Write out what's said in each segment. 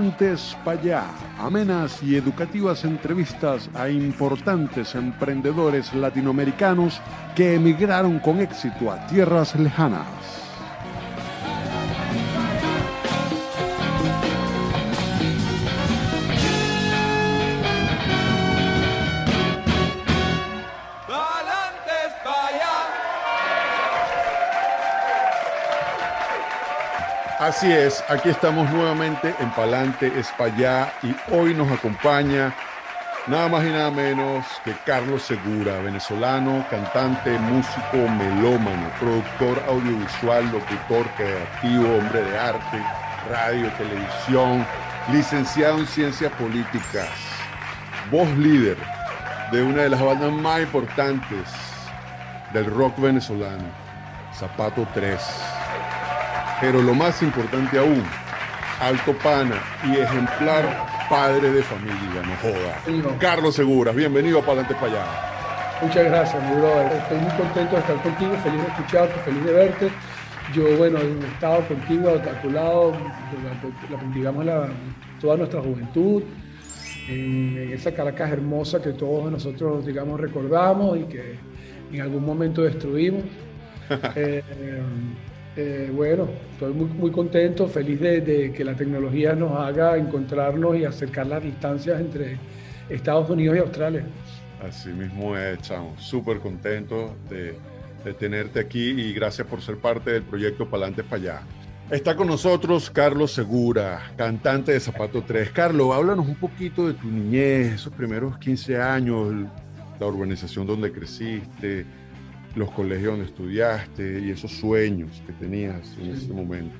Palantes Payá, amenas y educativas entrevistas a importantes emprendedores latinoamericanos que emigraron con éxito a tierras lejanas. Así es, aquí estamos nuevamente en Palante Espallá y hoy nos acompaña nada más y nada menos que Carlos Segura, venezolano, cantante, músico, melómano, productor audiovisual, locutor creativo, hombre de arte, radio, televisión, licenciado en ciencias políticas, voz líder de una de las bandas más importantes del rock venezolano, Zapato 3 pero lo más importante aún, alto pana y ejemplar padre de familia, no joda. Carlos Seguras, bienvenido a Palante para allá. Muchas gracias, mi brother. Estoy muy contento de estar contigo, feliz de escucharte, feliz de verte. Yo, bueno, he estado contigo a tu lado, digamos, la, toda nuestra juventud, en, esa Caracas hermosa que todos nosotros, digamos, recordamos y que en algún momento destruimos. Eh, eh, bueno, estoy muy, muy contento, feliz de, que la tecnología nos haga encontrarnos y acercar las distancias entre Estados Unidos y Australia. Así mismo es, chamo. Súper contento de, tenerte aquí y gracias por ser parte del proyecto Palante para allá. Está con nosotros Carlos Segura, cantante de Zapato 3. Carlos, háblanos un poquito de tu niñez, esos primeros 15 años, la urbanización donde creciste, los colegios donde estudiaste y esos sueños que tenías en ese momento?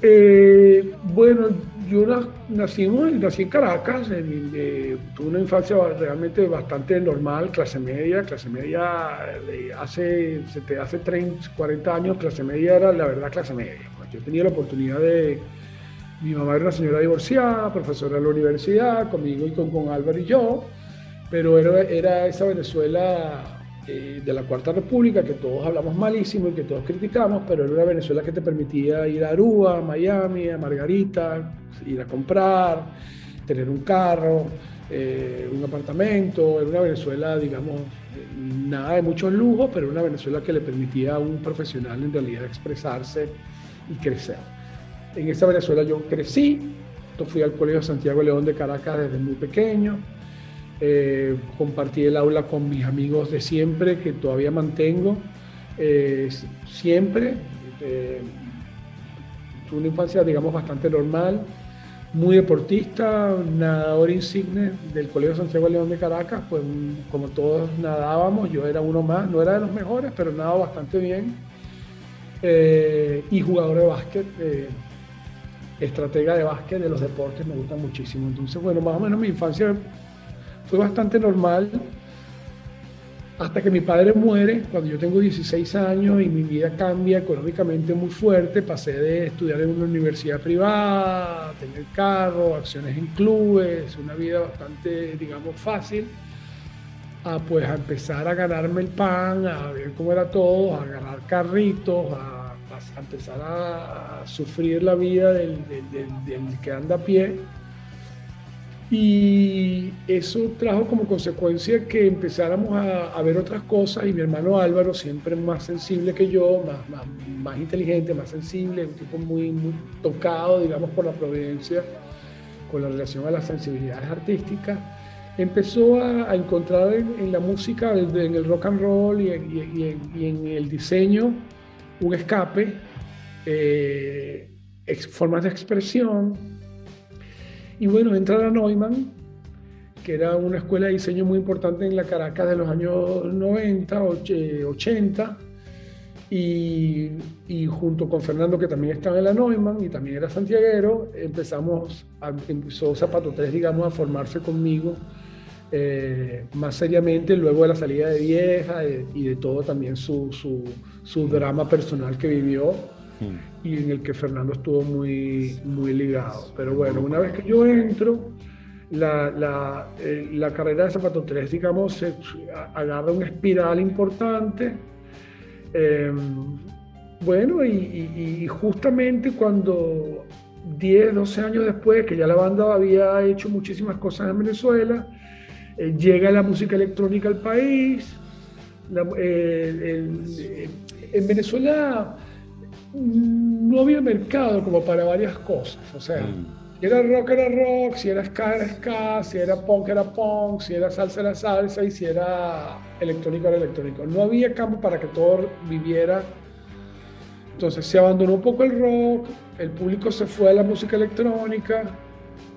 Eh, bueno, yo nací, nací en Caracas, tuve una infancia realmente bastante normal, clase media, clase media hace, hace 30, 40 años, clase media era la verdad clase media. Pues yo tenía la oportunidad de, mi mamá era una señora divorciada, profesora de la universidad, conmigo y con, con Álvaro y yo, pero era, era esa Venezuela eh, de la Cuarta República, que todos hablamos malísimo y que todos criticamos, pero era una Venezuela que te permitía ir a Aruba, a Miami, a Margarita, ir a comprar, tener un carro, eh, un apartamento, era una Venezuela, digamos, nada de muchos lujos, pero una Venezuela que le permitía a un profesional en realidad expresarse y crecer. En esa Venezuela yo crecí, fui al Colegio Santiago León de Caracas desde muy pequeño, eh, compartí el aula con mis amigos de siempre, que todavía mantengo eh, siempre. Eh, tuve una infancia, digamos, bastante normal, muy deportista, nadador insigne del Colegio Santiago León de Caracas, pues como todos nadábamos, yo era uno más, no era de los mejores, pero nadaba bastante bien. y jugador de básquet, estratega de básquet de los deportes, me gusta muchísimo. Entonces, bueno, más o menos mi infancia fue bastante normal hasta que mi padre muere cuando yo tengo 16 años y mi vida cambia económicamente muy fuerte. Pasé de estudiar en una universidad privada, tener carro, acciones en clubes, una vida bastante, digamos, fácil, a pues a empezar a ganarme el pan, a ver cómo era todo, a agarrar carritos, a, empezar a, sufrir la vida del que anda a pie y eso trajo como consecuencia que empezáramos a, ver otras cosas y mi hermano Álvaro, siempre más sensible que yo, más, más, inteligente, más sensible, un tipo muy, muy tocado, digamos, por la providencia con la relación a las sensibilidades artísticas, empezó a, encontrar en, la música, en el rock and roll y, en, el diseño un escape, eh, formas de expresión y bueno, entra a Neumann, que era una escuela de diseño muy importante en la Caracas de los años 90, 80, y, y, junto con Fernando, que también estaba en la Neumann y también era santiaguero, empezamos, empezó Zapato 3, digamos, a formarse conmigo eh, más seriamente luego de la salida de Vieja y de todo también su, su, su drama personal que vivió y en el que Fernando estuvo muy, muy ligado. Pero bueno, una vez que yo entro, la, la, eh, la carrera de Zapato 3, digamos, se agarra una espiral importante. Em, bueno, y, y, justamente cuando 10, 12 años después, que ya la banda había hecho muchísimas cosas en Venezuela, eh, llega la música electrónica al país. Eh, en Venezuela no había mercado como para varias cosas. O sea, mm. si era rock era rock, si era ska era ska, si era punk era punk, si era salsa era salsa y si era electrónico era electrónico. No había campo para que todo viviera. Entonces se abandonó un poco el rock, el público se fue a la música electrónica,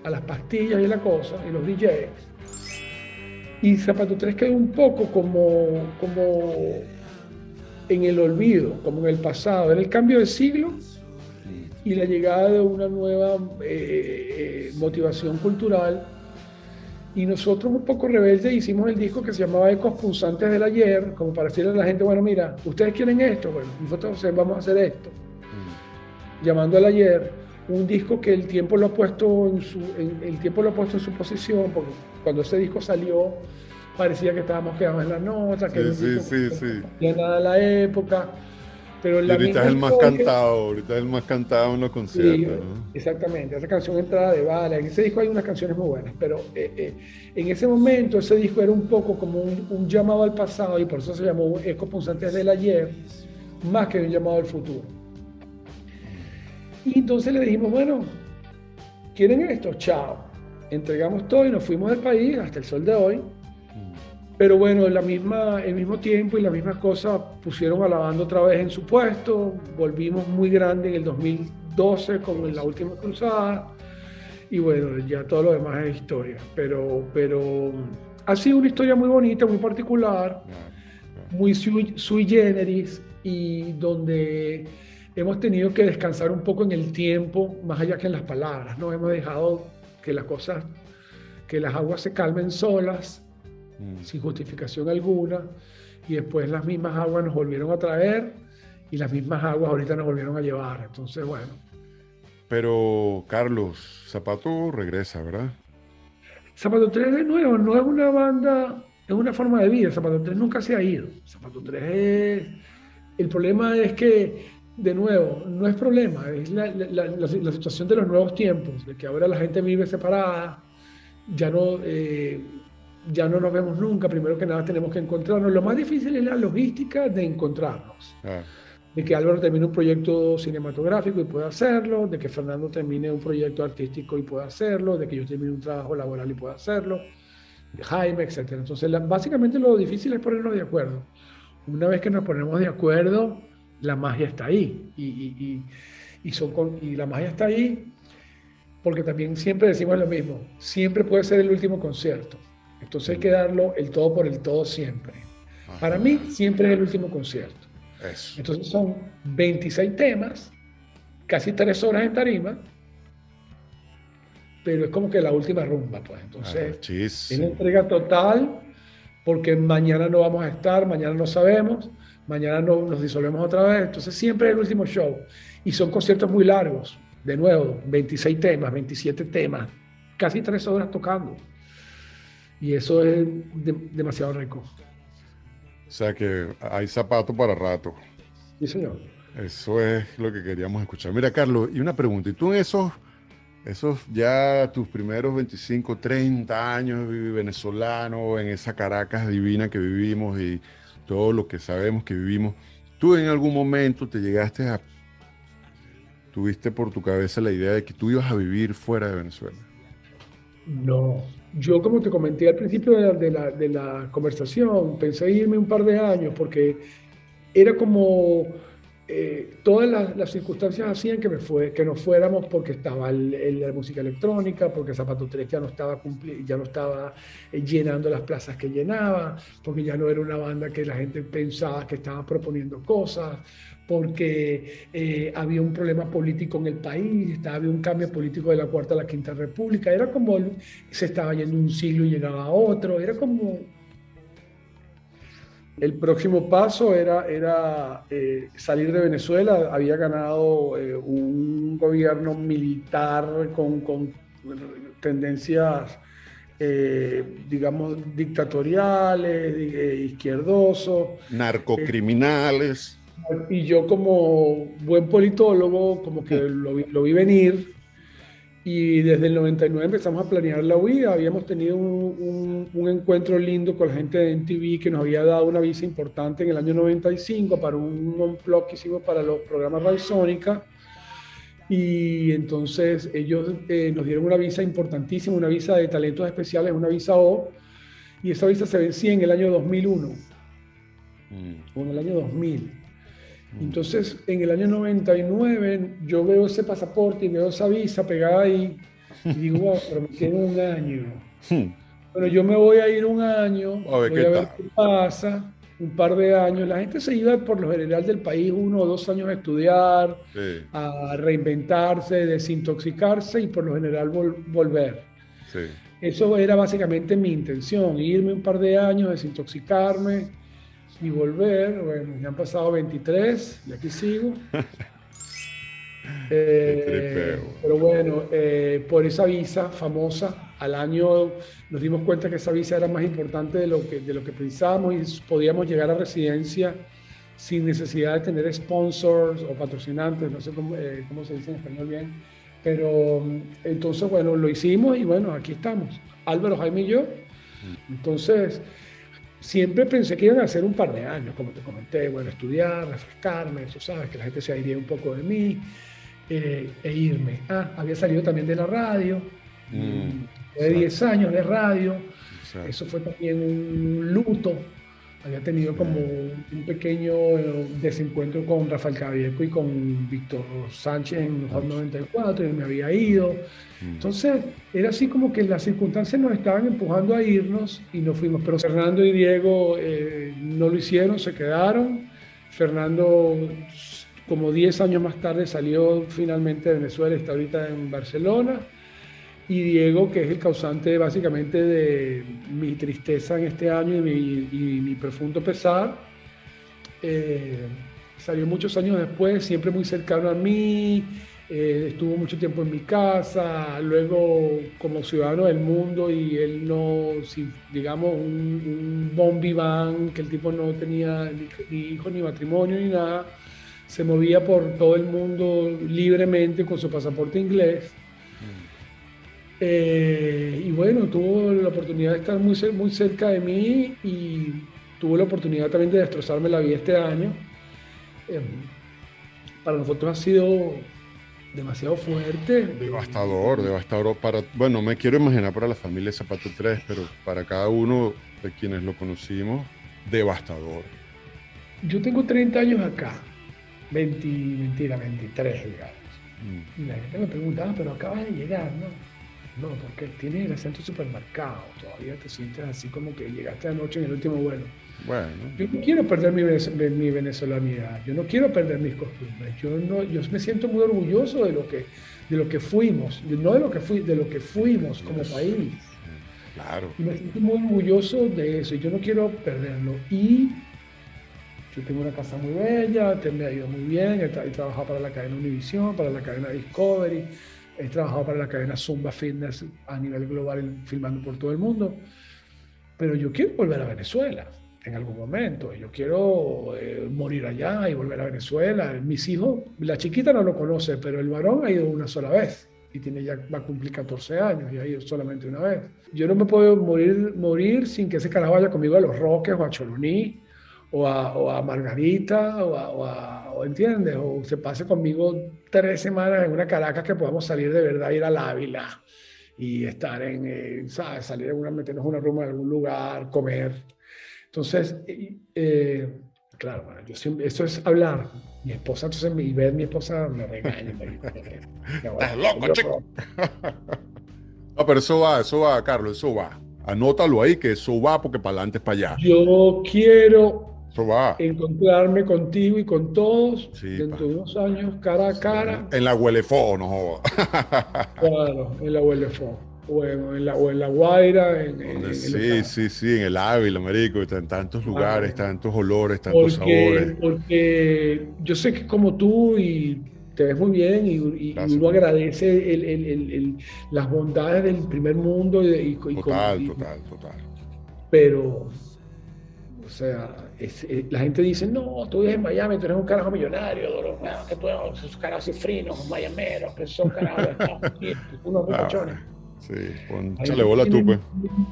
a las pastillas y la cosa, y los DJs. Y Zapato 3 quedó un poco como, como en el olvido, como en el pasado. Era el cambio de siglo y la llegada de una nueva eh, eh, motivación cultural. Y nosotros un poco rebeldes hicimos el disco que se llamaba Ecos Punzantes del Ayer, como para decirle a la gente, bueno, mira, ustedes quieren esto, bueno, nosotros vamos a hacer esto. Mm. Llamando al ayer, un disco que el tiempo lo ha puesto en su, el tiempo lo ha puesto en su posición, porque cuando ese disco salió, parecía que estábamos quedando en la nota, que sí, sí, sí, nada de la época. Pero ahorita es el más cantado, ahorita es el más cantado en los conciertos. Exactamente, esa canción entrada de bala. En ese disco hay unas canciones muy buenas, pero eh, eh, en ese momento ese disco era un poco como un, llamado al pasado y por eso se llamó Ecos Punzantes del Ayer, más que un llamado al futuro. Y entonces le dijimos, bueno, ¿quieren esto? Chao. Entregamos todo y nos fuimos del país hasta el sol de hoy pero bueno, la misma, el mismo tiempo y la misma cosa pusieron a la banda otra vez en su puesto. Volvimos muy grande en el 2012 con la última cruzada. Y bueno, ya todo lo demás es historia. Pero, pero ha sido una historia muy bonita, muy particular, muy sui, sui generis y donde hemos tenido que descansar un poco en el tiempo, más allá que en las palabras. No hemos dejado que las cosas, que las aguas se calmen solas Mm. sin justificación alguna, y después las mismas aguas nos volvieron a traer y las mismas aguas ahorita nos volvieron a llevar. Entonces, bueno. Pero, Carlos, Zapato regresa, ¿verdad? Zapato 3 de nuevo, no es una banda, es una forma de vida. Zapato 3 nunca se ha ido. Zapato 3 es... El problema es que, de nuevo, no es problema, es la, la, situación de los nuevos tiempos, de que ahora la gente vive separada, ya no... Eh, ya no nos vemos nunca, primero que nada tenemos que encontrarnos. Lo más difícil es la logística de encontrarnos. Ah. De que Álvaro termine un proyecto cinematográfico y pueda hacerlo, de que Fernando termine un proyecto artístico y pueda hacerlo, de que yo termine un trabajo laboral y pueda hacerlo, de Jaime, etc. Entonces, básicamente lo difícil es ponernos de acuerdo. Una vez que nos ponemos de acuerdo, la magia está ahí. Y, y, y, son y la magia está ahí porque también siempre decimos lo mismo, siempre puede ser el último concierto. Entonces hay que darlo el todo por el todo siempre. Para mí siempre es el último concierto. Entonces son 26 temas, casi tres horas en tarima, pero es como que la última rumba, pues. Entonces es una entrega total, porque mañana no vamos a estar, mañana no sabemos, mañana no, nos disolvemos otra vez. Entonces siempre es el último show. Y son conciertos muy largos, de nuevo, 26 temas, 27 temas, casi tres horas tocando. Y eso es demasiado rico. O sea que hay zapato para rato. Sí, señor. Eso es lo que queríamos escuchar. Mira, Carlos, y una pregunta. ¿Y tú en esos, esos ya tus primeros 25, 30 años venezolano, en esa Caracas divina que vivimos y todo lo que sabemos que vivimos, tú en algún momento te llegaste a... tuviste por tu cabeza la idea de que tú ibas a vivir fuera de Venezuela? No, yo, como te comenté al principio de la, conversación, pensé irme un par de años porque era como eh, todas las, circunstancias hacían que, me fue, que nos fuéramos porque estaba la música electrónica, porque Zapato 3 ya no estaba, ya no estaba eh, llenando las plazas que llenaba, porque ya no era una banda que la gente pensaba que estaba proponiendo cosas, porque eh, había un problema político en el país, había un cambio político de la Cuarta a la Quinta República, era como se estaba yendo un siglo y llegaba a otro, era como... El próximo paso era, era eh, salir de Venezuela, había ganado eh, un gobierno militar con, con tendencias digamos, dictatoriales, izquierdosos. Narcocriminales. Y yo como buen politólogo, como que lo, vi venir y desde el 99 empezamos a planear la huida. Habíamos tenido un, un, encuentro lindo con la gente de NTV que nos había dado una visa importante en el año 95 para un blog que hicimos para los programas Radiosónica. Y entonces ellos eh, nos dieron una visa importantísima, una visa de talentos especiales, una visa O. Y esa visa se vencía en el año 2001, mm. o en el año 2000. Mm. Entonces, en el año 99, yo veo ese pasaporte y veo esa visa pegada ahí y digo, pero me queda un año. Hmm. Bueno, yo me voy a ir un año, a ver, voy qué, a ver qué pasa, un par de años. La gente se iba por lo general del país uno o dos años a estudiar, a reinventarse, desintoxicarse y por lo general volver. Eso era básicamente mi intención, irme un par de años, desintoxicarme y volver. Bueno, ya han pasado 23 y aquí sigo. Eh, pero bueno, eh, por esa visa famosa, al año nos dimos cuenta que esa visa era más importante de lo que, de lo que pensábamos y podíamos llegar a residencia sin necesidad de tener sponsors o patrocinantes, no sé cómo, eh, cómo se dice en español bien. Pero entonces, bueno, lo hicimos y bueno, aquí estamos. Álvaro, Jaime y yo. Mm. Entonces, Siempre pensé que iban a ser un par de años, como te comenté, bueno, estudiar, refrescarme, eso sabes, que la gente se iría un poco de mí eh, e irme. Ah, había salido también de la radio, mm, de 10 años de radio, eso fue también un luto había tenido como un pequeño eh, desencuentro con Rafael Cabieco y con Víctor Sánchez en Hot 94 y me había ido. Mm. Entonces, era así como que las circunstancias nos estaban empujando a irnos y nos fuimos. Pero Fernando y Diego eh, no lo hicieron, se quedaron. Fernando, como 10 años más tarde, salió finalmente de Venezuela, está ahorita en Barcelona y Diego, que es el causante básicamente de mi tristeza en este año y mi, profundo pesar. Eh, salió muchos años después, siempre muy cercano a mí, eh, estuvo mucho tiempo en mi casa, luego como ciudadano del mundo y él no, digamos, un, un que el tipo no tenía ni, ni hijos ni matrimonio ni nada, se movía por todo el mundo libremente con su pasaporte inglés eh, y bueno, tuvo la oportunidad de estar muy, muy cerca de mí y tuvo la oportunidad también de destrozarme la vida este año. Em, para nosotros ha sido demasiado fuerte. Devastador, devastador. Para, bueno, me quiero imaginar para la familia Zapato 3, pero para cada uno de quienes lo conocimos, devastador. Yo tengo 30 años acá, 20, mentira, 23, digamos. Mm. Y la gente me preguntaba, pero acabas de llegar, ¿no? No, porque tienes el acento supermercado, todavía te sientes así como que llegaste anoche en el último vuelo. Bueno. Yo no quiero perder mi, mi venezolanidad, yo no quiero perder mis costumbres, yo, no, yo me siento muy orgulloso de lo que, de lo que fuimos, no de lo que, fui, de lo que fuimos como país. Claro. Y me siento muy orgulloso de eso, y yo no quiero perderlo. Y yo tengo una casa muy bella, me ha ido muy bien, he, he trabajado para la cadena Univision, para la cadena Discovery, He trabajado para la cadena Zumba Fitness a nivel global, filmando por todo el mundo. Pero yo quiero volver a Venezuela en algún momento. Yo quiero eh, morir allá y volver a Venezuela. Mis hijos, la chiquita no lo conoce, pero el varón ha ido una sola vez y tiene ya va a cumplir 14 años y ha ido solamente una vez. Yo no me puedo morir, morir sin que ese carajo vaya conmigo a Los Roques o a Choluní o a, Margarita o a, o, ¿entiendes? O se pase conmigo tres semanas en una Caracas que podamos salir de verdad, ir al Ávila y estar en, eh, ¿sabes? Salir en una, meternos una rumba en algún lugar, comer. Entonces, eh, claro, bueno, yo siempre, eso es hablar. Mi esposa, entonces, y ver mi esposa me regaña. Me, Estás loco, chico. no, pero eso va, eso va, Carlos, eso va. Anótalo ahí, que eso va porque para adelante es para allá. Yo quiero Encontrarme contigo y con todos dentro de unos años, cara a cara. En la Huelefó, no Claro, en la Huelefó. O en, la, o en la Guaira. En, sí, sí, sí, en el Ávila, marico. En tantos lugares, tantos olores, tantos sabores. Porque yo sé que como tú y te ves muy bien y, uno agradece el, el, las bondades del primer mundo. Y, total, total, total. Pero sea, eh, la gente dice, no, tú vives en Miami, tú eres un carajo millonario, que tú eres un carajo cifrinos, mayameros, que son carajos de Estados Unidos, unos muchachones. Ah, sí, con chale bola tú, pues.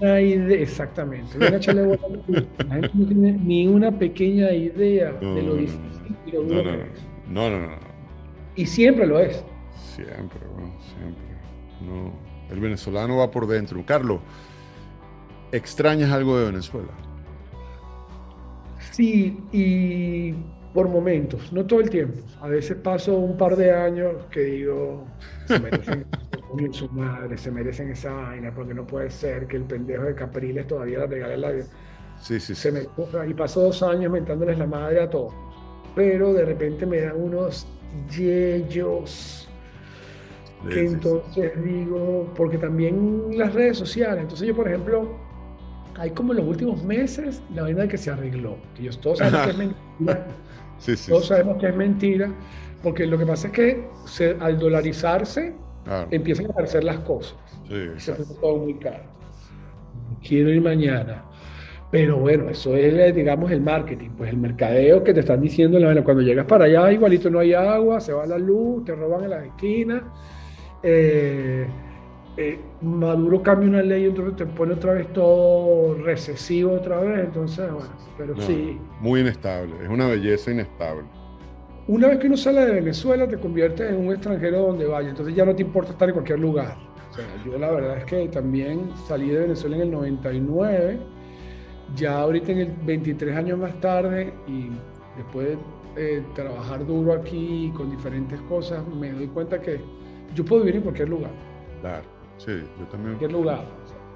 Exactamente, bola La gente no tiene ni una pequeña idea de lo difícil y lo duro no, no, no, no, no, no. Y siempre lo es. Siempre, bueno, siempre. No, el venezolano va por dentro. Carlos, ¿extrañas algo de Venezuela? Sí, y por momentos, no todo el tiempo. A veces paso un par de años que digo, se merecen su madre, se merecen esa vaina, porque no puede ser que el pendejo de Capriles todavía la regale la vida. Sí, sí, sí. y paso dos años mentándoles la madre a todos. Pero de repente me dan unos yeyos que entonces digo, porque también las redes sociales, entonces yo por ejemplo, hay como en los últimos meses la vaina de que se arregló, que ellos todos sabemos que es mentira, todos sabemos que es mentira, porque lo que pasa es que al dolarizarse empiezan a aparecer las cosas, se pone todo muy caro. Quiero ir mañana. Pero bueno, eso es, digamos, el marketing, pues el mercadeo que te están diciendo, cuando llegas para allá, igualito no hay agua, se va la luz, te roban en las esquinas, eh, eh, Maduro cambia una ley, entonces te pone otra vez todo recesivo otra vez, entonces, bueno, pero sí. Muy inestable, es una belleza inestable. Una vez que uno sale de Venezuela, te conviertes en un extranjero donde vaya, entonces ya no te importa estar en cualquier lugar. O sea, yo la verdad es que también salí de Venezuela en el 99, ya ahorita en el 23 años más tarde y después de eh, trabajar duro aquí con diferentes cosas, me doy cuenta que yo puedo vivir en cualquier lugar. Claro, sí, yo también. En cualquier lugar.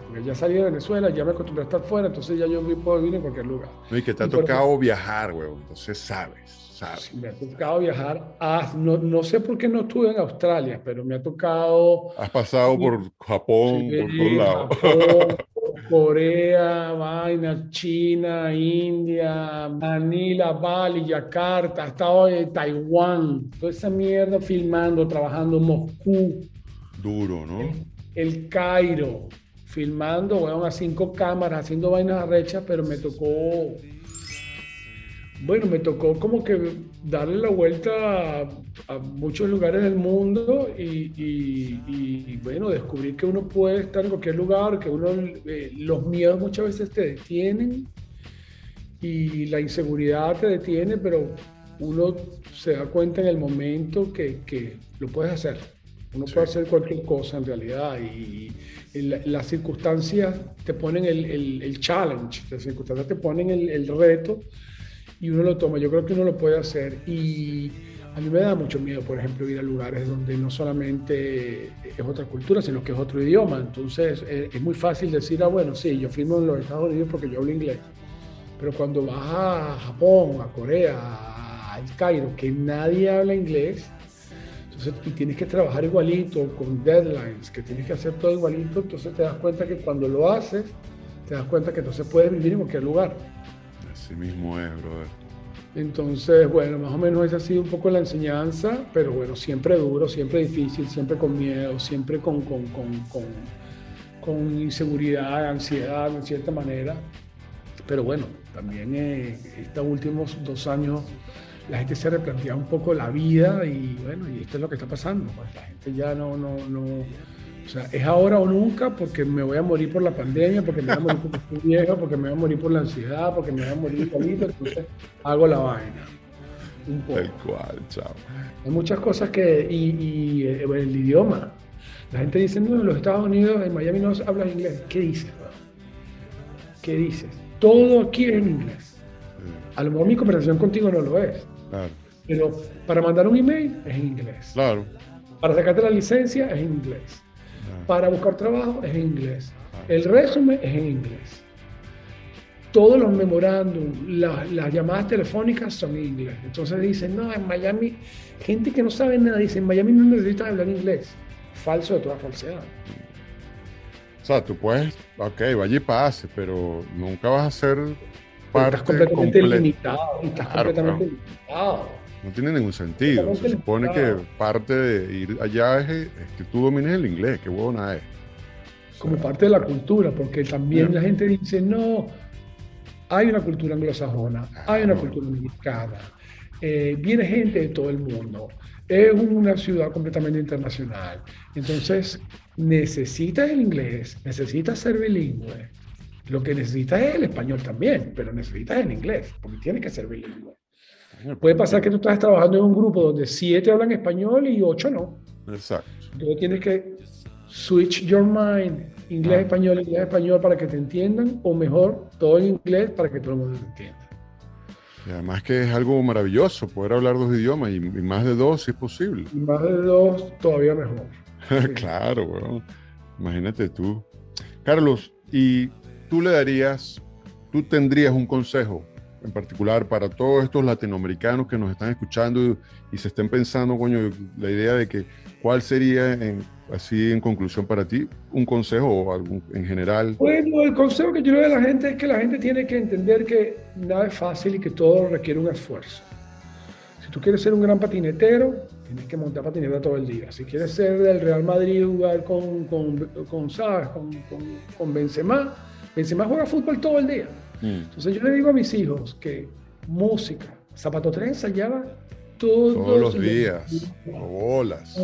porque ya salí de Venezuela, ya me acostumbré a estar fuera, entonces ya yo puedo vivir en cualquier lugar. y que te ha tocado viajar, güey, entonces sabes, sabes. Me ha tocado viajar, a, no, no, sé por qué no estuve en Australia, pero me ha tocado... Has pasado por Japón, por todos lados. Corea, vaina, China, India, Manila, Bali, Yakarta, hasta hoy Taiwán, toda esa mierda filmando, trabajando en Moscú. Duro, ¿no? El, Cairo, filmando, bueno, a cinco cámaras, haciendo vainas arrechas, pero me tocó bueno, me tocó como que darle la vuelta a, muchos lugares del mundo y, bueno, descubrir que uno puede estar en cualquier lugar, que uno, eh, los miedos muchas veces te detienen y la inseguridad te detiene, pero uno se da cuenta en el momento que, lo puedes hacer. Uno puede hacer cualquier cosa en realidad y, las circunstancias te ponen el, challenge, las circunstancias te ponen el reto y uno lo toma. Yo creo que uno lo puede hacer y a mí me da mucho miedo, por ejemplo, ir a lugares donde no solamente es otra cultura, sino que es otro idioma. Entonces eh, es, muy fácil decir, ah, bueno, sí, yo firmo en los Estados Unidos porque yo hablo inglés. Pero cuando vas a Japón, a Corea, a El Cairo, que nadie habla inglés, entonces, y tienes que trabajar igualito, con deadlines, que tienes que hacer todo igualito, entonces te das cuenta que cuando lo haces, te das cuenta que no se puede vivir en cualquier lugar. Así mismo es, brother. Entonces, bueno, más o menos esa ha sido un poco la enseñanza, pero bueno, siempre duro, siempre difícil, siempre con miedo, siempre con, con, con, con, inseguridad, ansiedad, en cierta manera. Pero bueno, también eh, estos últimos dos años la gente se replantea un poco la vida y bueno, y esto es lo que está pasando. Pues la gente ya no, no, no o sea, es ahora o nunca porque me voy a morir por la pandemia, porque me voy a morir porque estoy viejo, porque me voy a morir por la ansiedad, porque me voy a morir solito, entonces hago la vaina. Un poco. El cual, chao. Hay muchas cosas que, y, eh, el idioma. La gente dice, no, en los Estados Unidos, en Miami no hablan inglés. ¿Qué dices? ¿Qué dices? Todo aquí es en inglés. A lo mejor mi conversación contigo no lo es. Claro. Pero para mandar un email es en inglés. Claro. Para sacarte la licencia es en inglés. Para buscar trabajo es en inglés. El resumen es en inglés. Todos los memorándum, las, llamadas telefónicas son en inglés. Entonces dicen, no, en Miami, gente que no sabe nada dice, en Miami no necesitas hablar inglés. Falso de toda falsedad. O sea, tú puedes, ok, vaya y pase, pero nunca vas a ser parte estás completamente limitado. Estás completamente limitado. No tiene ningún sentido. Se supone que parte de ir allá es, que tú domines el inglés, qué buena es. Como parte de la cultura, porque también la gente dice, no, hay una cultura anglosajona, hay una cultura mexicana, eh, viene gente de todo el mundo, es una ciudad completamente internacional. Entonces, necesitas el inglés, necesitas ser bilingüe. Lo que necesitas es el español también, pero necesitas el inglés, porque tienes que ser bilingüe. Puede pasar que tú estás trabajando en un grupo donde siete hablan español y ocho no. Exacto. Entonces tienes que switch your mind, inglés, ah. español, inglés, español para que te entiendan, o mejor, todo en inglés para que todo el mundo te entienda. Y además que es algo maravilloso poder hablar dos idiomas y, más de dos si es posible. Y más de dos todavía mejor. claro, bueno, imagínate tú. Carlos, ¿y tú le darías, tú tendrías un consejo en particular para todos estos latinoamericanos que nos están escuchando y, se estén pensando, coño, la idea de que cuál sería, así en conclusión para ti, un consejo o algún, en general? Bueno, el consejo que yo le doy a la gente es que la gente tiene que entender que nada es fácil y que todo requiere un esfuerzo. Si tú quieres ser un gran patinetero, tienes que montar patineta todo el día. Si quieres ser del Real Madrid, jugar con, con, con, con, con Benzema, Benzema juega fútbol todo el día. Mm. Entonces yo le digo a mis hijos que música, zapato tren ensayaba todos, todos los días, bolas.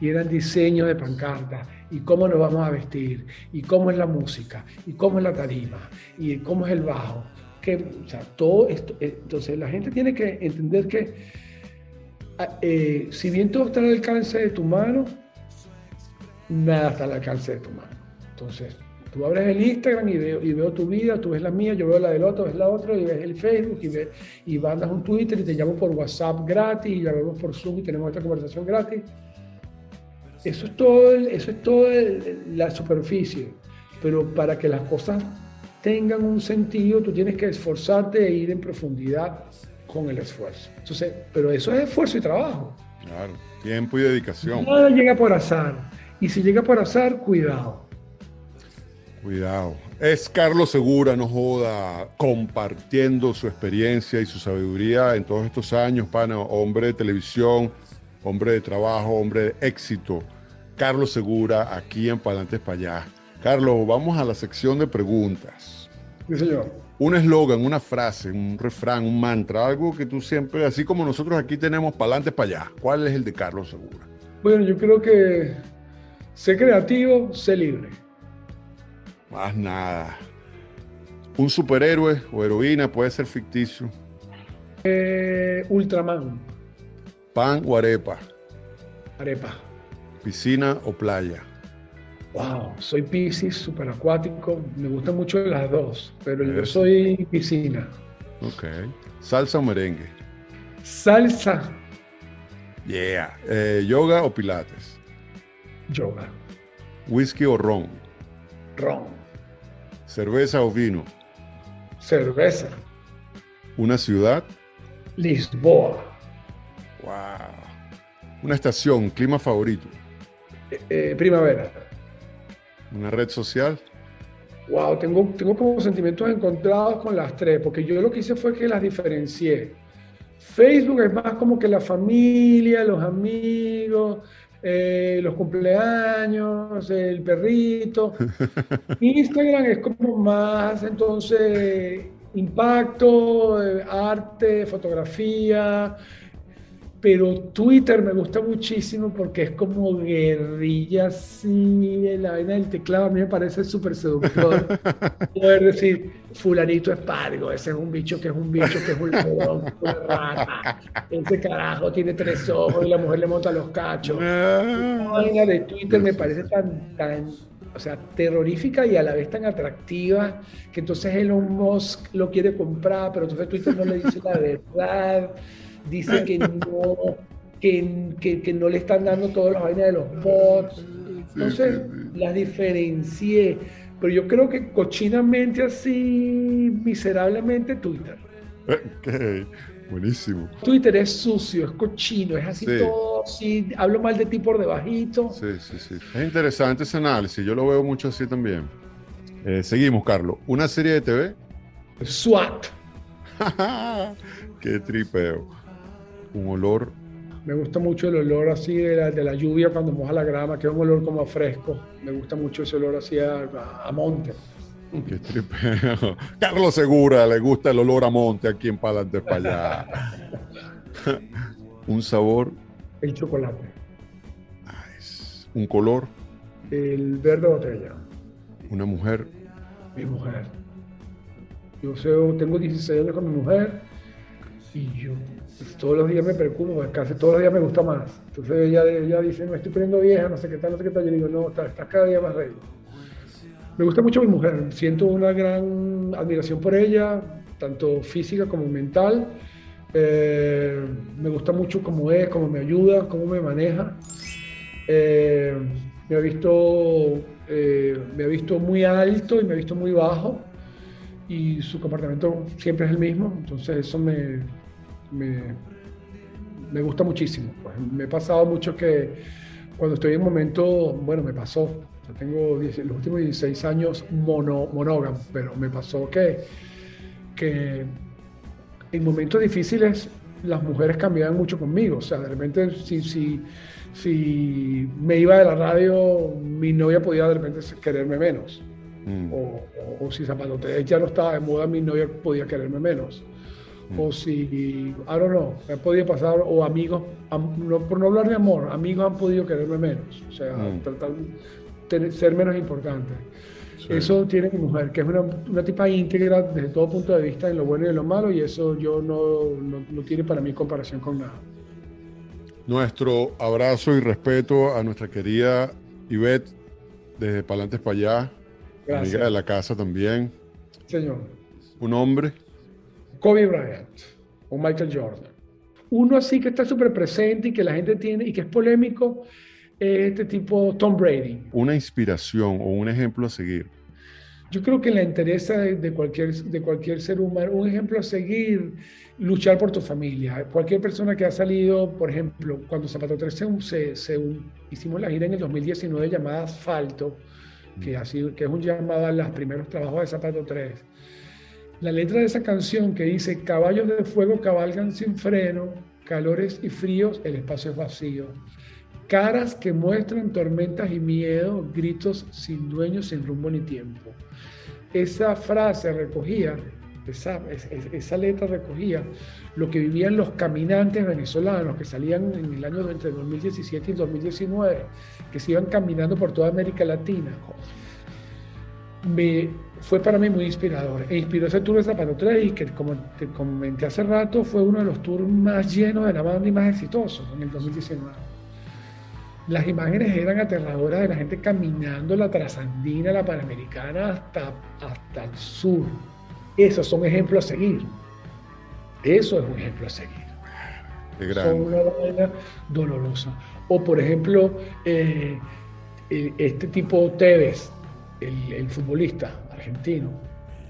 Y eran diseños de pancarta, y cómo nos vamos a vestir, y cómo es la música, y cómo es la tarima, y cómo es el bajo. Que, o sea, todo esto, eh, entonces la gente tiene que entender que ah, eh, si bien todo está al alcance de tu mano, nada está al alcance de tu mano. Entonces, Tú abres el Instagram y veo, y veo tu vida, tú ves la mía, yo veo la del otro, ves la otra, y ves el Facebook, y, ves, y mandas un Twitter y te llamo por WhatsApp gratis, y llamamos por Zoom y tenemos esta conversación gratis. Eso es todo, eso es todo la superficie. Pero para que las cosas tengan un sentido, tú tienes que esforzarte e ir en profundidad con el esfuerzo. Entonces, pero eso es esfuerzo y trabajo. Claro, tiempo y dedicación. Nada llega por azar. Y si llega por azar, cuidado. Cuidado. Es Carlos Segura, no joda, compartiendo su experiencia y su sabiduría en todos estos años, pana, hombre de televisión, hombre de trabajo, hombre de éxito. Carlos Segura, aquí en Palantes para allá. Carlos, vamos a la sección de preguntas. Sí, señor. Un eslogan, una frase, un refrán, un mantra, algo que tú siempre, así como nosotros aquí tenemos Palantes para allá. ¿Cuál es el de Carlos Segura? Bueno, yo creo que sé creativo, sé libre. Más nada. Un superhéroe o heroína puede ser ficticio. Eh, Ultraman. Pan o arepa. Arepa. Piscina o playa. Wow, soy Pisces, super acuático. Me gustan mucho las dos, pero yo soy piscina. Ok. ¿Salsa o merengue? Salsa. Yeah. Eh, ¿Yoga o pilates? Yoga. ¿Whisky o ron? Ron. ¿Cerveza o vino? Cerveza. ¿Una ciudad? Lisboa. Wow. ¿Una estación? ¿Clima favorito? Eh, eh, primavera. ¿Una red social? Wow, tengo, tengo como sentimientos encontrados con las tres, porque yo lo que hice fue que las diferencié. Facebook es más como que la familia, los amigos, eh, los cumpleaños, el perrito. Instagram es como más, entonces, impacto, eh, arte, fotografía, pero Twitter me gusta muchísimo porque es como guerrilla así, la vaina del teclado a mí me parece súper seductor. Poder decir, fulanito es pargo, ese es un bicho que es un bicho que es un león, una rata, ese carajo tiene tres ojos y la mujer le monta los cachos. La vaina de Twitter me parece tan, tan, o sea, terrorífica y a la vez tan atractiva que entonces Elon Musk lo quiere comprar, pero entonces Twitter no le dice la verdad dice que no, que, no le están dando todas las vainas de los bots. Entonces, las diferencié. Pero yo creo que cochinamente así, miserablemente, Twitter. Buenísimo. Twitter es sucio, es cochino, es así todo, así, hablo mal de ti por debajito. Sí, sí, sí. Es interesante ese análisis, yo lo veo mucho así también. Eh, seguimos, Carlos. ¿Una serie de TV? SWAT. Qué tripeo un olor. Me gusta mucho el olor así de la, de la, lluvia cuando moja la grama, que es un olor como fresco. Me gusta mucho ese olor así a, monte. Qué tripeo. Carlos Segura, le gusta el olor a monte aquí en Palante para allá. Un sabor. El chocolate. Nice. Un color. El verde botella. Una mujer. Mi mujer. Yo tengo 16 años con mi mujer y yo pues, todos los días me preocupo, casi todos los días me gusta más. Entonces ella, ella dice, me estoy poniendo vieja, no sé qué tal, no sé qué tal. Yo digo, no, estás, cada día más rey. Me gusta mucho mi mujer, siento una gran admiración por ella, tanto física como mental. Eh, me gusta mucho cómo es, cómo me ayuda, cómo me maneja. Eh, me, ha visto, eh, me ha visto muy alto y me ha visto muy bajo y su comportamiento siempre es el mismo, entonces eso me, me, me gusta muchísimo. Pues me he pasado mucho que cuando estoy en un momento, bueno, me pasó, yo tengo los últimos 16 años mono, monógamo, pero me pasó que, que en momentos difíciles las mujeres cambiaban mucho conmigo. O sea, de repente, si, si, si me iba de la radio, mi novia podía de repente quererme menos. Mm. O, o, si Zapato ya no estaba de moda, mi novia podía quererme menos. Mm. O si, I don't know, me podía pasar, o amigos, por no hablar de amor, amigos han podido quererme menos. O sea, mm. tratar de ser menos importante. Eso tiene mi mujer, que es una, una, tipa íntegra desde todo punto de vista, en lo bueno y en lo malo, y eso yo no, no, tiene para mí comparación con nada. Nuestro abrazo y respeto a nuestra querida Ivette, desde Palantes para allá, amiga de la casa también. Señor. Un hombre. Kobe Bryant o Michael Jordan. Uno así que está súper presente y que la gente tiene y que es polémico este tipo Tom Brady. Una inspiración o un ejemplo a seguir. Yo creo que la interesa de, cualquier, de cualquier ser humano, un ejemplo a seguir, luchar por tu familia. Cualquier persona que ha salido, por ejemplo, cuando Zapato 3 se, se, hicimos la gira en el 2019 llamada Asfalto, que, ha sido, que es un llamado a los primeros trabajos de Zapato 3. La letra de esa canción que dice, caballos de fuego cabalgan sin freno, calores y fríos, el espacio es vacío caras que muestran tormentas y miedo, gritos sin dueño, sin rumbo ni tiempo. Esa frase recogía, esa, letra recogía lo que vivían los caminantes venezolanos que salían en el año entre 2017 y 2019, que se iban caminando por toda América Latina. Me, fue para mí muy inspirador. E inspiró ese tour de Zapato 3 y que, como te comenté hace rato, fue uno de los tours más llenos de la banda y más exitosos en el 2019. Las imágenes eran aterradoras de la gente caminando la trasandina, la panamericana hasta, hasta el sur. Esos son ejemplos a seguir. Eso es un ejemplo a seguir. Son una vaina dolorosa. O por ejemplo, eh, eh, este tipo Tevez, el, futbolista argentino,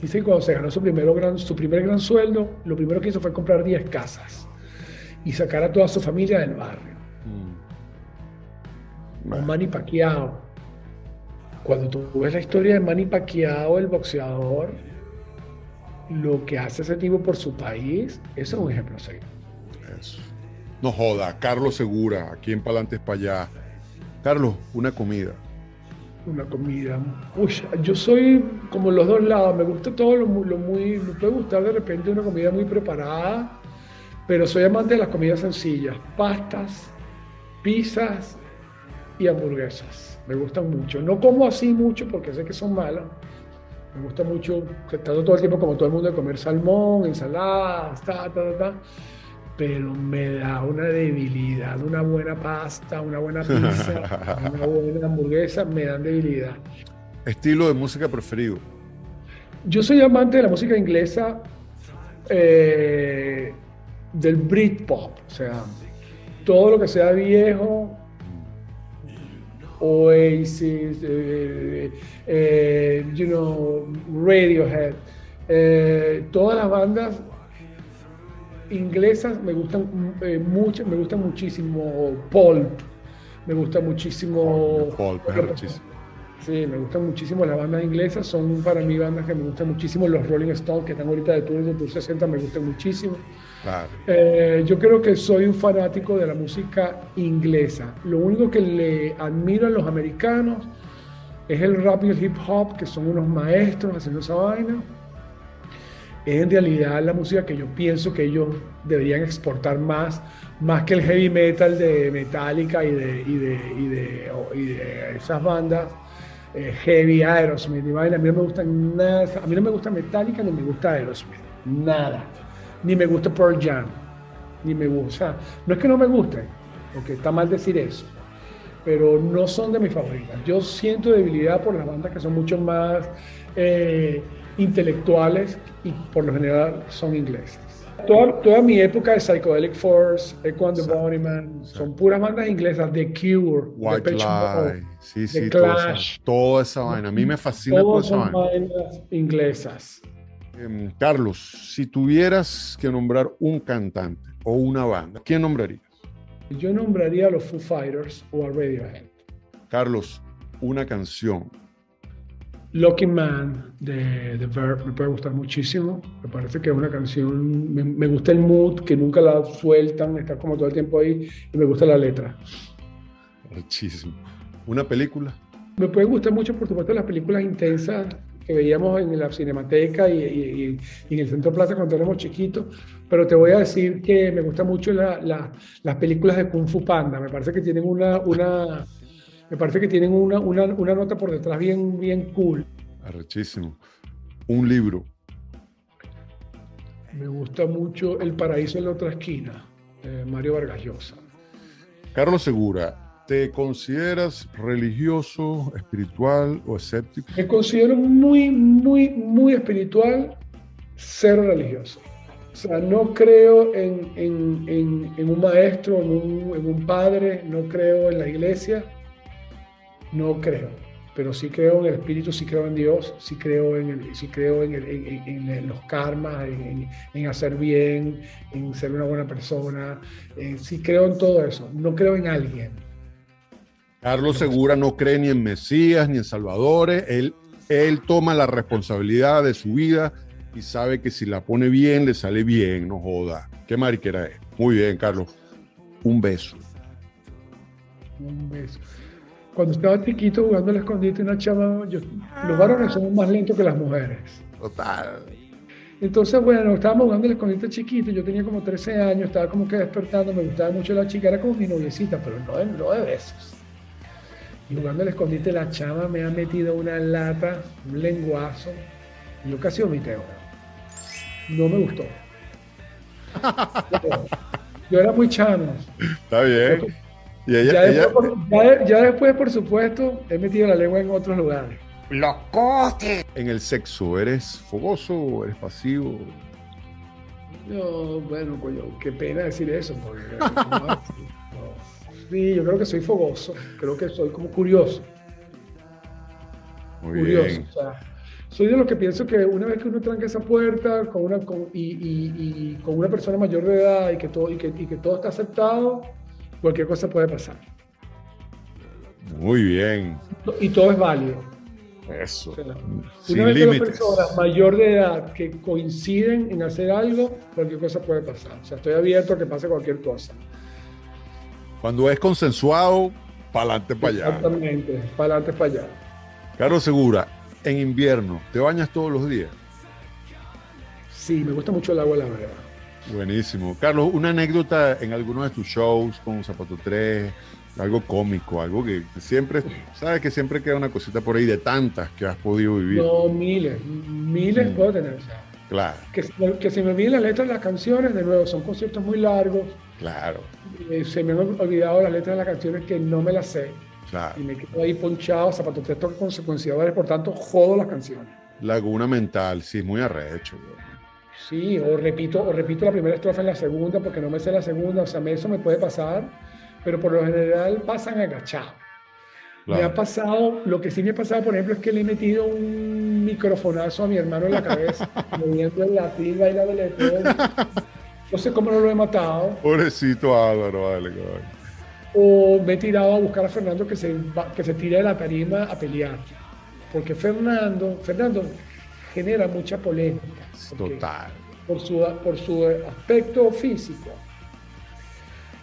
dice que cuando se ganó su, gran, su primer gran sueldo, lo primero que hizo fue comprar 10 casas y sacar a toda su familia del barrio. Manny Pacquiao. Cuando tú ves la historia de Manny Pacquiao, el boxeador, lo que hace ese tipo por su país, eso es un ejemplo a seguir. Eso. No joda, Carlos Segura, aquí en Palantes para allá. Carlos, una comida. Una comida. Uy, yo soy como los dos lados, me gusta todo lo, lo muy. Me puede gustar de repente una comida muy preparada, pero soy amante de las comidas sencillas: pastas, pizzas, y hamburguesas. Me gustan mucho. No como así mucho porque sé que son malas. Me gusta mucho, estando todo el tiempo como todo el mundo de comer salmón, ensaladas, ta, ta, ta, Pero me da una debilidad, una buena pasta, una buena pizza, una buena hamburguesa, me dan debilidad. ¿Estilo de música preferido? Yo soy amante de la música inglesa, eh, del Britpop, o sea, todo lo que sea viejo, Oasis, eh, eh, you know, Radiohead. Eh, todas las bandas inglesas me gustan mucho, me gusta muchísimo Pulp, me gusta muchísimo. Pulp, Sí, me gustan muchísimo las bandas inglesas, son para mí bandas que me gustan muchísimo. Los Rolling Stones, que están ahorita de tour de Tour 60, me gustan muchísimo. Eh, yo creo que soy un fanático de la música inglesa. Lo único que le admiro a los americanos es el rap y el hip hop, que son unos maestros haciendo esa vaina. Es en realidad la música que yo pienso que ellos deberían exportar más, más que el heavy metal de Metallica y de, y de, y de, y de esas bandas eh, heavy, Aerosmith y vaina. A mí no me gusta nada, a mí no me gusta Metallica ni me gusta Aerosmith, nada. Ni me gusta Pearl Jam, ni me gusta. no es que no me guste, porque está mal decir eso, pero no son de mis favoritas. Yo siento debilidad por las bandas que son mucho más eh, intelectuales y por lo general son inglesas. Toda, toda, mi época de Psychedelic Force, Echo and the Bunnymen, son puras bandas inglesas, The Cure, White The Lie, sí, sí, Clash, toda esa, vaina. A mí me fascina toda esa vaina. bandas inglesas. Em, Carlos, si tuvieras que nombrar un cantante o una banda, ¿quién nombrarías? Yo nombraría a los Foo Fighters o a Radiohead. Carlos, una canción Lucky Man de The Verb me puede gustar muchísimo. Me parece que es una canción, me, gusta el mood, que nunca la sueltan, está como todo el tiempo ahí y me gusta la letra. Muchísimo. ¿Una película? Me puede gustar mucho, por supuesto, las películas intensas que veíamos en la Cinemateca y, en el Centro Plaza cuando éramos chiquitos, pero te voy a decir que me gustan mucho las películas de Kung Fu Panda. Me parece que tienen una, una me parece que tienen una, una, una nota por detrás bien, bien cool. Arrechísimo. Un libro. Me gusta mucho El paraíso en la otra esquina, de Mario Vargas Llosa. Carlos Segura, ¿te consideras religioso, espiritual o escéptico? Me considero muy, muy, muy espiritual, ser religioso. O sea, no creo en, en, en, en un maestro, en un, en un padre, no creo en la iglesia, no creo, pero sí creo en el espíritu, sí creo en Dios, sí creo en, el, sí creo en, en, los karmas, en, hacer bien, en ser una buena persona, sí creo en todo eso, no creo en alguien. Carlos Segura no cree ni en Mesías ni en Salvadores, él, él toma la responsabilidad de su vida y sabe que si la pone bien, le sale bien, no joda. Qué mariquera es. Muy bien, Carlos. Un beso. Un beso cuando estaba chiquito jugando al escondite, una chava, los varones son más lentos que las mujeres. Total. Entonces, bueno, estábamos jugando al escondite chiquito, yo tenía como 13 años, estaba como que despertando, me gustaba mucho la chica, era como mi noviecita, pero no de, no de besos. Y jugando al escondite, la chava me ha metido una lata, un lenguazo, y yo casi vomité. No me gustó. Yo era muy chano. Está bien ya, Después, por, supuesto, he metido la lengua en otros lugares. ¡Locote! En el sexo, ¿eres fogoso o eres pasivo? No, bueno, coño, qué pena decir eso. Sí, yo creo que soy fogoso. Creo que soy como curioso. Muy curioso. soy de los que pienso que una vez que uno tranca esa puerta con una, y, con una persona mayor de edad y que todo, y que, y que todo está aceptado, cualquier cosa puede pasar. Muy bien. Y todo es válido. Eso. una vez que dos personas mayor de edad que coinciden en hacer algo, cualquier cosa puede pasar. O sea, estoy abierto a que pase cualquier cosa. Cuando es consensuado, para adelante, para allá. Exactamente, para adelante, para allá. Carlos Segura, en invierno, ¿te bañas todos los días? Sí, me gusta mucho el agua, la verdad. Buenísimo. Carlos, una anécdota en alguno de tus shows con Zapato 3, algo cómico, algo que siempre, sabes que siempre queda una cosita por ahí de tantas que has podido vivir. No, miles, miles mm. puedo tener. claro. Que, que, se me olviden las letras de las canciones, de nuevo, son conciertos muy largos. Claro. Eh, se me han olvidado las letras de las canciones que no me las sé. Claro. Y me quedo ahí ponchado, Zapato 3 toca consecuenciadores, por tanto, jodo las canciones. Laguna mental, sí, muy arrecho. Sí, o repito, o repito la primera estrofa en la segunda porque no me sé la segunda, o sea, eso me puede pasar, pero por lo general pasan agachados. Me ha pasado, lo que sí me ha pasado, por ejemplo, es que le he metido un microfonazo a mi hermano en la cabeza, moviendo el latín, bailándole todo. No sé cómo no lo he matado. Pobrecito Álvaro, vale, O me he tirado a buscar a Fernando que se, que se tire de la tarima a pelear. Porque Fernando, Fernando genera mucha polémica. Total. Por su, por su aspecto físico.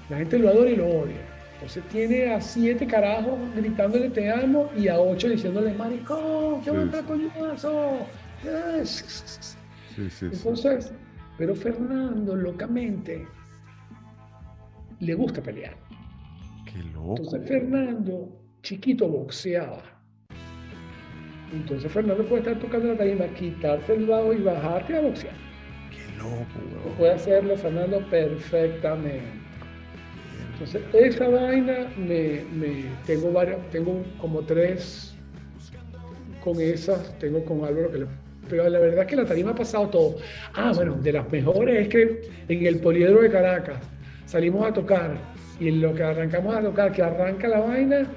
La gente lo adora y lo odia. Entonces tiene a siete carajos gritándole te amo y a ocho diciéndole maricón, qué buen coñazo. Sí, sí, Entonces, pero Fernando locamente le gusta pelear. Qué loco. Entonces Fernando, chiquito, boxeaba. Entonces Fernando puede estar tocando la tarima, quitarte el bajo y bajarte a boxear. Qué loco, Puede hacerlo Fernando perfectamente. Entonces, esa vaina me, tengo varias, tengo como tres con esas, tengo con Álvaro que le pero la verdad es que la tarima ha pasado todo. Ah, bueno, de las mejores es que en el poliedro de Caracas salimos a tocar y en lo que arrancamos a tocar, que arranca la vaina,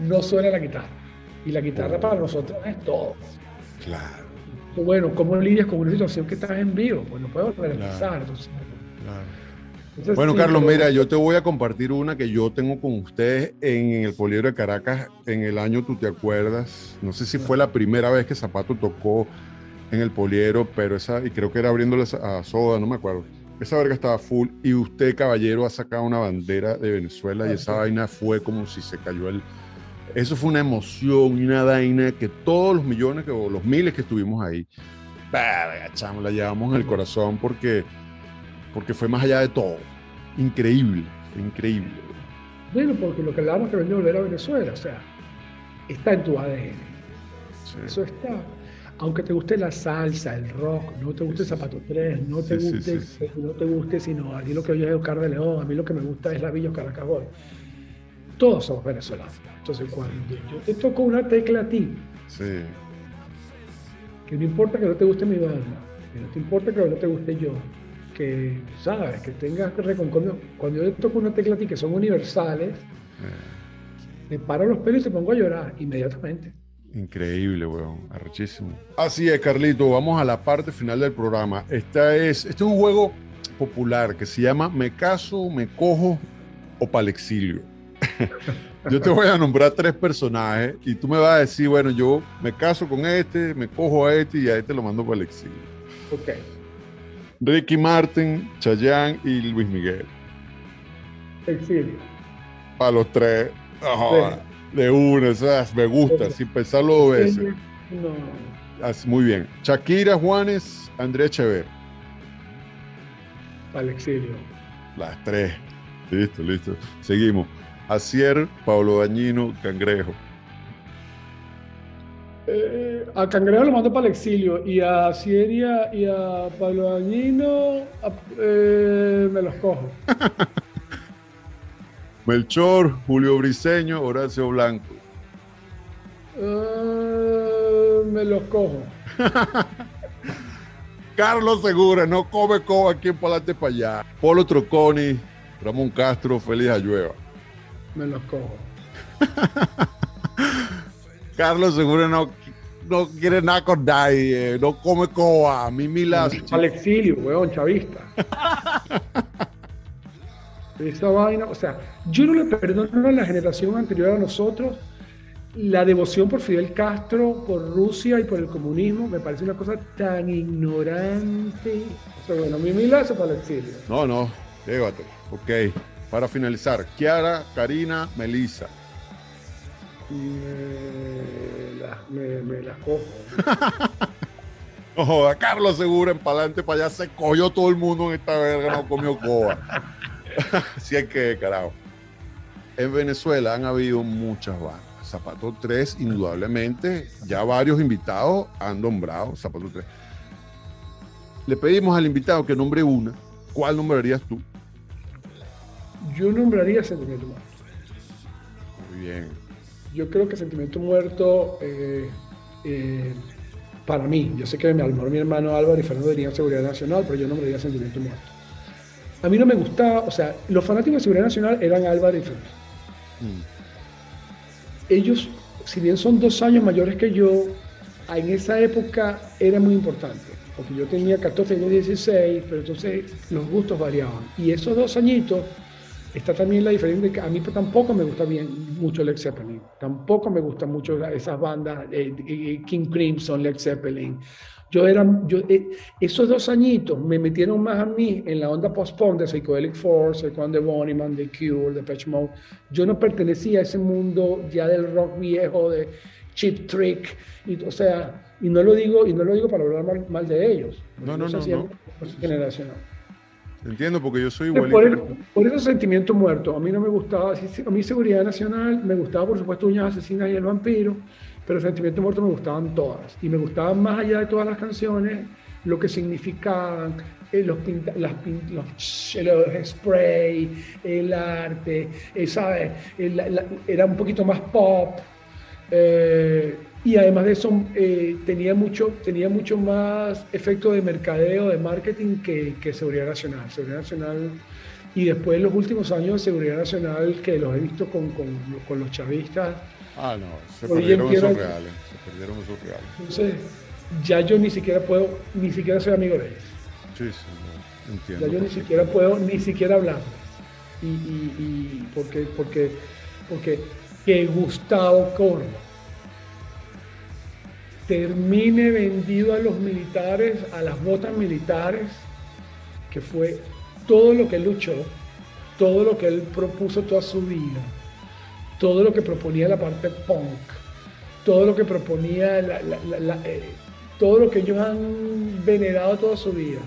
no suena la guitarra. Y la guitarra para nosotros es todo. Claro. Bueno, ¿cómo lidias con una situación que estás en vivo? Pues no puedo volver claro. bueno, Carlos, mira, yo te voy a compartir una que yo tengo con ustedes en el Poliedro de Caracas en el año, tú te acuerdas, no sé si fue la primera vez que Zapato tocó en el Poliero, pero esa, y creo que era abriéndole a Soda, no me acuerdo. Esa verga estaba full y usted, caballero, ha sacado una bandera de Venezuela y esa vaina fue como si se cayó el... Eso fue una emoción y una vaina que todos los millones o los miles que estuvimos ahí, chamo, la llevamos en el corazón porque, porque fue más allá de todo. Increíble, increíble. Bueno, porque lo que hablábamos que venía a volver a Venezuela, o sea, está en tu ADN. Eso está aunque te guste la salsa, el rock, no te guste Zapato 3, no te guste, no te guste, sino a mí lo que oye es Oscar de León, a mí lo que me gusta es la Villa. Todos somos venezolanos. Entonces, cuando yo te toco una tecla a ti, que no importa que no te guste mi banda, que no te importa que no te guste yo, que, sabes, que tengas reconcordio, cuando yo te toco una tecla a ti que son universales, eh. me paro los pelos y te pongo a llorar inmediatamente. Increíble, weón. Arrechísimo. Así es, Carlito. Vamos a la parte final del programa. Esta es, este es un juego popular que se llama Me caso, me cojo o palexilio. yo te voy a nombrar tres personajes y tú me vas a decir, bueno, yo me caso con este, me cojo a este y a este lo mando para el exilio. Ok. Ricky Martin, Chayanne y Luis Miguel. Exilio. Para los tres. De una, esas me gusta, sin pensarlo dos veces. No. muy bien. Shakira, Juanes, Andrés Echever. Al exilio. Las tres. Listo, listo. Seguimos. Acier, Pablo Dañino, Cangrejo. Eh, a Cangrejo lo mando para el exilio y a Sieria y a Pablo Dañino eh, me los cojo. Melchor, Julio Briseño, Horacio Blanco. Ah, me los cojo. Carlos Segura, no come coba aquí en Palante para allá. Polo Troconi, Ramón Castro, Félix Ayueva. Me los cojo. Carlos Segura no, no quiere nada con nadie, no come coba. Mimi Al exilio, weón, chavista. esa vaina, o sea, yo no le perdono a la generación anterior a nosotros la devoción por Fidel Castro, por Rusia y por el comunismo, me parece una cosa tan ignorante. O sea, bueno, mi milazo para el exilio. No, no, llévate. Ok, para finalizar, Kiara, Karina, Melissa. Me, me, las cojo. Ojo, Carlos Segura en pa'lante para allá se cogió todo el mundo en esta verga, no comió coba. si es que, carajo. En Venezuela han habido muchas bandas. Zapato 3, indudablemente, ya varios invitados han nombrado Zapato 3. Le pedimos al invitado que nombre una. ¿Cuál nombrarías tú? Yo nombraría Sentimiento Muerto. Muy bien. Yo creo que Sentimiento Muerto, eh, eh, para mí, yo sé que a lo mejor mi hermano Álvaro y Fernando dirían Seguridad Nacional, pero yo nombraría Sentimiento Muerto a mí no me gustaba, o sea, los fanáticos de Seguridad Nacional eran Álvaro y Fernando. Mm. Ellos, si bien son dos años mayores que yo, en esa época era muy importante, porque yo tenía 14, tenía 16, pero entonces los gustos variaban. Y esos dos añitos está también la diferencia de que a mí tampoco me gusta bien mucho Led Zeppelin. Tampoco me gustan mucho esas bandas, eh, eh, King Crimson, Led Zeppelin. Yo era, yo, eh, esos dos añitos me metieron más a mí en la onda post-punk de Psychedelic Force, de Bonnieman, The Cure, The Patch Mode. Yo no pertenecía a ese mundo ya del rock viejo, de Chip Trick, y, o sea, y no lo digo, y no lo digo para hablar mal, de ellos. No, no, no. no. Generacional. Entiendo, porque yo soy igual. Por, por, ese sentimiento muerto, a mí no me gustaba, a mí Seguridad Nacional, me gustaba por supuesto Uñas Asesinas y El Vampiro, pero Sentimiento Muerto me gustaban todas. Y me gustaban más allá de todas las canciones, lo que significaban, eh, los, las, los, spray, el arte, eh, ¿sabes? era un poquito más pop. Eh, y además de eso eh, tenía, mucho, tenía mucho más efecto de mercadeo, de marketing que, que, Seguridad Nacional. Seguridad Nacional y después en los últimos años de Seguridad Nacional que los he visto con, con, con los chavistas. Ah, no, se perdieron esos reales, se perdieron esos reales. Entonces, ya yo ni siquiera puedo, ni siquiera soy amigo de ellos. Sí, sí, entiendo. Ya yo ni siquiera puedo, ni siquiera hablar. Y, y, y porque, porque, porque que Gustavo Corno termine vendido a los militares, a las botas militares, que fue todo lo que él luchó, todo lo que él propuso toda su vida, todo lo que proponía la parte punk, todo lo que proponía, eh, todo lo que ellos han venerado toda su vida,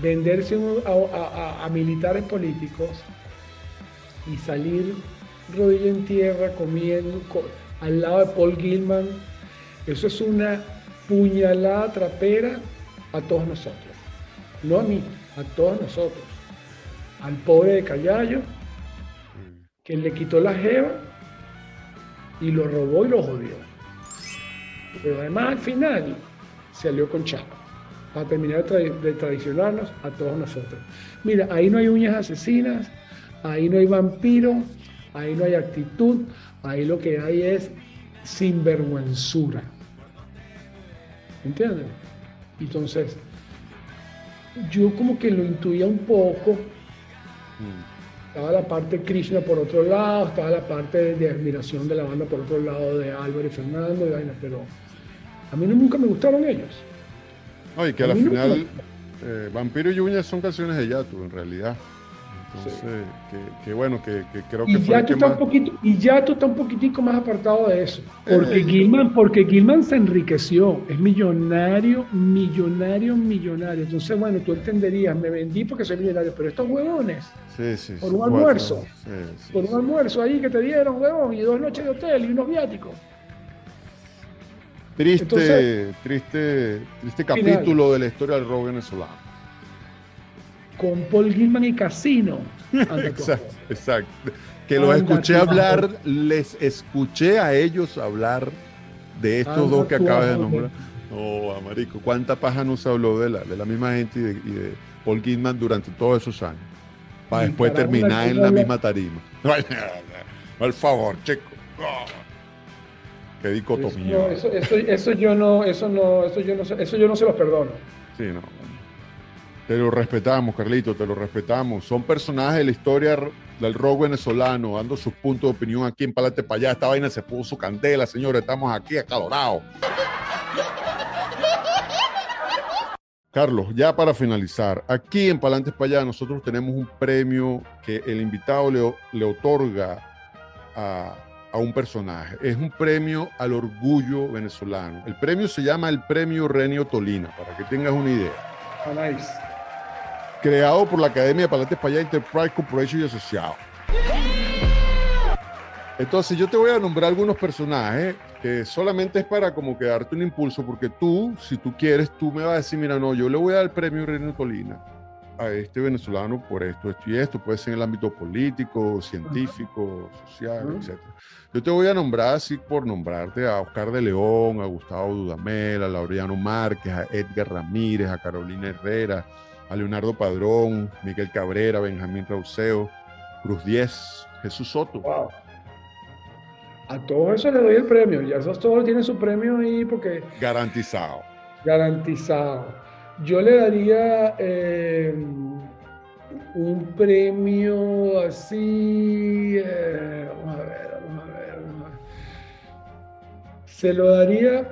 venderse a, a militares políticos y salir rodilla en tierra comiendo al lado de Paul Gilman eso es una puñalada trapera a todos nosotros. No a mí, a todos nosotros. Al pobre de Callayo, que le quitó la jeva y lo robó y lo jodió. Pero además al final se alió con Chapa para terminar de, traicionarnos a todos nosotros. Mira, ahí no hay uñas asesinas, ahí no hay vampiro, ahí no hay actitud, ahí lo que hay es sinvergüenzura. ¿Entiendes? Entonces, yo como que lo intuía un poco. Mm. Estaba la parte Krishna por otro lado, estaba la parte de admiración de la banda por otro lado de Álvaro y Fernando, pero a mí no, nunca me gustaron ellos. Oye, que a, la final eh, Vampiro y Uñas son canciones de Yatu en realidad. Entonces, que, bueno, que, creo que ya tú un poquito Y ya tú estás un poquitico más apartado de eso. Porque, eh, Gilman, porque Gilman se enriqueció, es millonario, millonario, millonario. Entonces, bueno, tú entenderías, me vendí porque soy millonario, pero estos huevones, por un almuerzo, por un almuerzo ahí que te dieron, huevón, y dos noches de hotel y unos viáticos. Triste, triste, triste capítulo de la historia del robo venezolano con Paul Gilman y Casino. exacto, exacto. Que los escuché hablar, les escuché a ellos hablar de estos dos que acabas de nombrar. No, Amarico, ¿cuánta paja no se habló de la, de la misma gente y de, Paul Gilman durante todos esos años? Para después terminar en la misma tarima. Al favor, checo. Qué dicotomía. eso, eso, eso, yo no, eso no, eso yo no, eso yo no se los perdono. Sí, no. Te lo respetamos, Carlito, te lo respetamos. Son personajes de la historia del rock venezolano, dando sus puntos de opinión aquí en Palate para allá. Esta vaina se puso candela, señores. Estamos aquí acalorados. Carlos, ya para finalizar, aquí en Palantes para allá nosotros tenemos un premio que el invitado le, otorga a, un personaje. Es un premio al orgullo venezolano. El premio se llama el Premio Renio Tolina, para que tengas una idea. Creado por la Academia de Palates Payá Enterprise Corporation y Asociados. Entonces yo te voy a nombrar algunos personajes que solamente es para como que darte un impulso, porque tú, si tú quieres, tú me vas a decir, mira, no, yo le voy a dar el premio Reino Tolina a este venezolano por esto, esto y esto, puede ser en el ámbito político, científico, social, etc. Yo te voy a nombrar así por nombrarte a Oscar de León, a Gustavo Dudamel, a Laureano Márquez, a Edgar Ramírez, a Carolina Herrera, a Leonardo Padrón, Miguel Cabrera, Benjamín Rauseo, Cruz 10, Jesús Soto. A todos eso le doy el premio, ya esos todos tienen su premio ahí porque... Garantizado. Garantizado. Yo le daría, eh, un premio así, eh, vamos a ver, vamos a ver, Se lo daría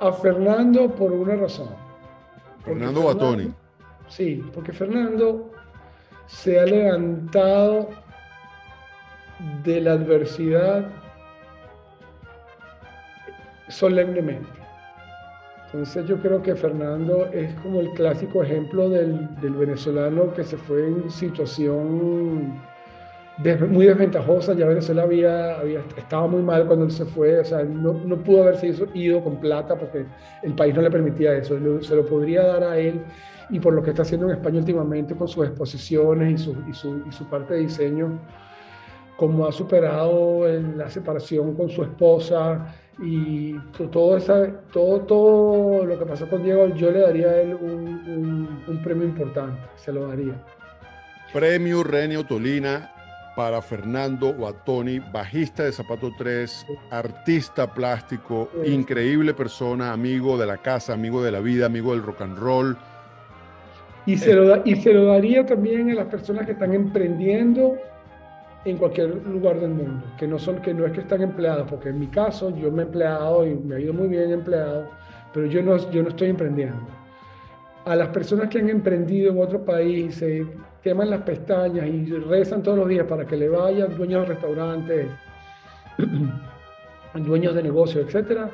a Fernando por una razón. Fernando Batoni. Sí, porque Fernando se ha levantado de la adversidad solemnemente. Entonces yo creo que Fernando es como el clásico ejemplo del, venezolano que se fue en situación muy desventajosa. Ya Venezuela había, había, estaba muy mal cuando él se fue, o sea, no, no pudo haberse ido con plata porque el país no le permitía eso. Se lo podría dar a él y por lo que está haciendo en España últimamente con sus exposiciones y su, y su, y su parte de diseño, como ha superado en la separación con su esposa y todo, esa, todo, todo lo que pasó con Diego, yo le daría a él un, un, premio importante, se lo daría. Premio Renio Tolina para Fernando Batoni, bajista de Zapato 3, artista plástico, increíble persona, amigo de la casa, amigo de la vida, amigo del rock and roll. Y se, lo, y se lo daría también a las personas que están emprendiendo en cualquier lugar del mundo, que no, son, que no es que están empleados, porque en mi caso yo me he empleado y me ha ido muy bien empleado, pero yo no, yo no estoy emprendiendo. A las personas que han emprendido en otro país, se queman las pestañas y rezan todos los días para que le vayan dueños de restaurantes, dueños de negocios, etcétera,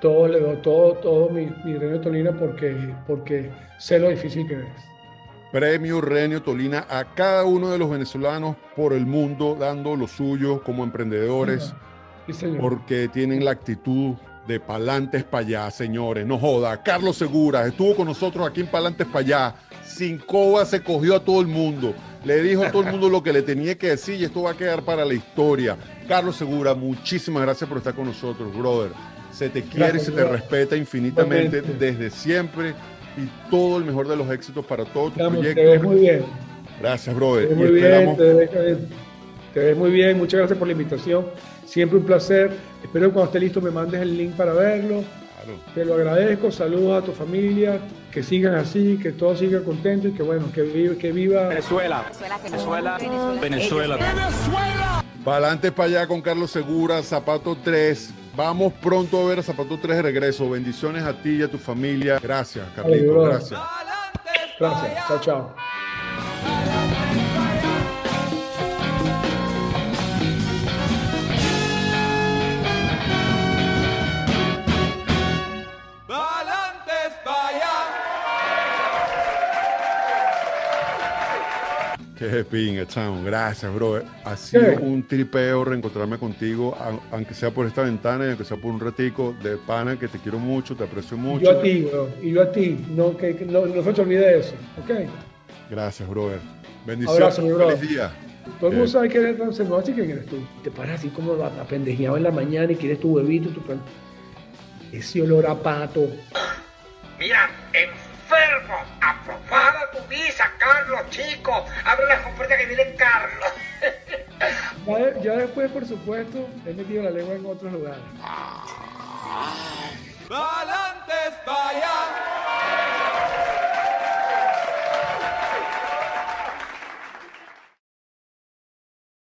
todo le doy, todo, todo mi, mi de Tolina porque, porque sé lo difícil que es. Premio Renio Tolina a cada uno de los venezolanos por el mundo dando lo suyo como emprendedores, porque tienen la actitud de Palantes para allá, señores. No joda. Carlos Segura estuvo con nosotros aquí en Palantes para allá. Sin coba se cogió a todo el mundo. Le dijo a todo el mundo lo que le tenía que decir y esto va a quedar para la historia. Carlos Segura, muchísimas gracias por estar con nosotros, brother. Se te quiere y se te respeta infinitamente desde siempre y todo el mejor de los éxitos para todos tus proyectos. Te ves muy bien. Gracias, brother. Te ves muy bien, te ves, muy bien. Muchas gracias por la invitación. Siempre un placer. Espero que cuando esté listo me mandes el link para verlo. Te lo agradezco. Saludos a tu familia. Que sigan así, que todos sigan contentos y que bueno, que viva, que viva Venezuela. Venezuela. Venezuela. Venezuela. Venezuela. Para adelante para allá con Carlos Segura, Zapato 3. Vamos pronto a ver a Zapato 3 de regreso. Bendiciones a ti y a tu familia. Gracias, Carlito. Gracias. Gracias. Chao, chao. Qué pinga, chamo. Gracias, bro. Ha sido un tripeo reencontrarme contigo, aunque sea por esta ventana y aunque sea por un ratico de pana, que te quiero mucho, te aprecio mucho. yo a ti, bro. Y yo a ti. No, que, no, no se te olvide de eso. ¿Ok? Gracias, brother. Bendiciones. Abrazo, mi bro. Feliz día. Todo el mundo sabe que eres entonces, no así quién eres tú. Te paras así como apendejeado en la mañana y quieres tu huevito, tu pan. Ese olor a pato. Mira, enfermo, aprobada tu visa, Carlos, chico. Abre la compuerta que viene Carlos. ya, después, por supuesto, he metido la lengua en otros lugares. Adelante, vaya.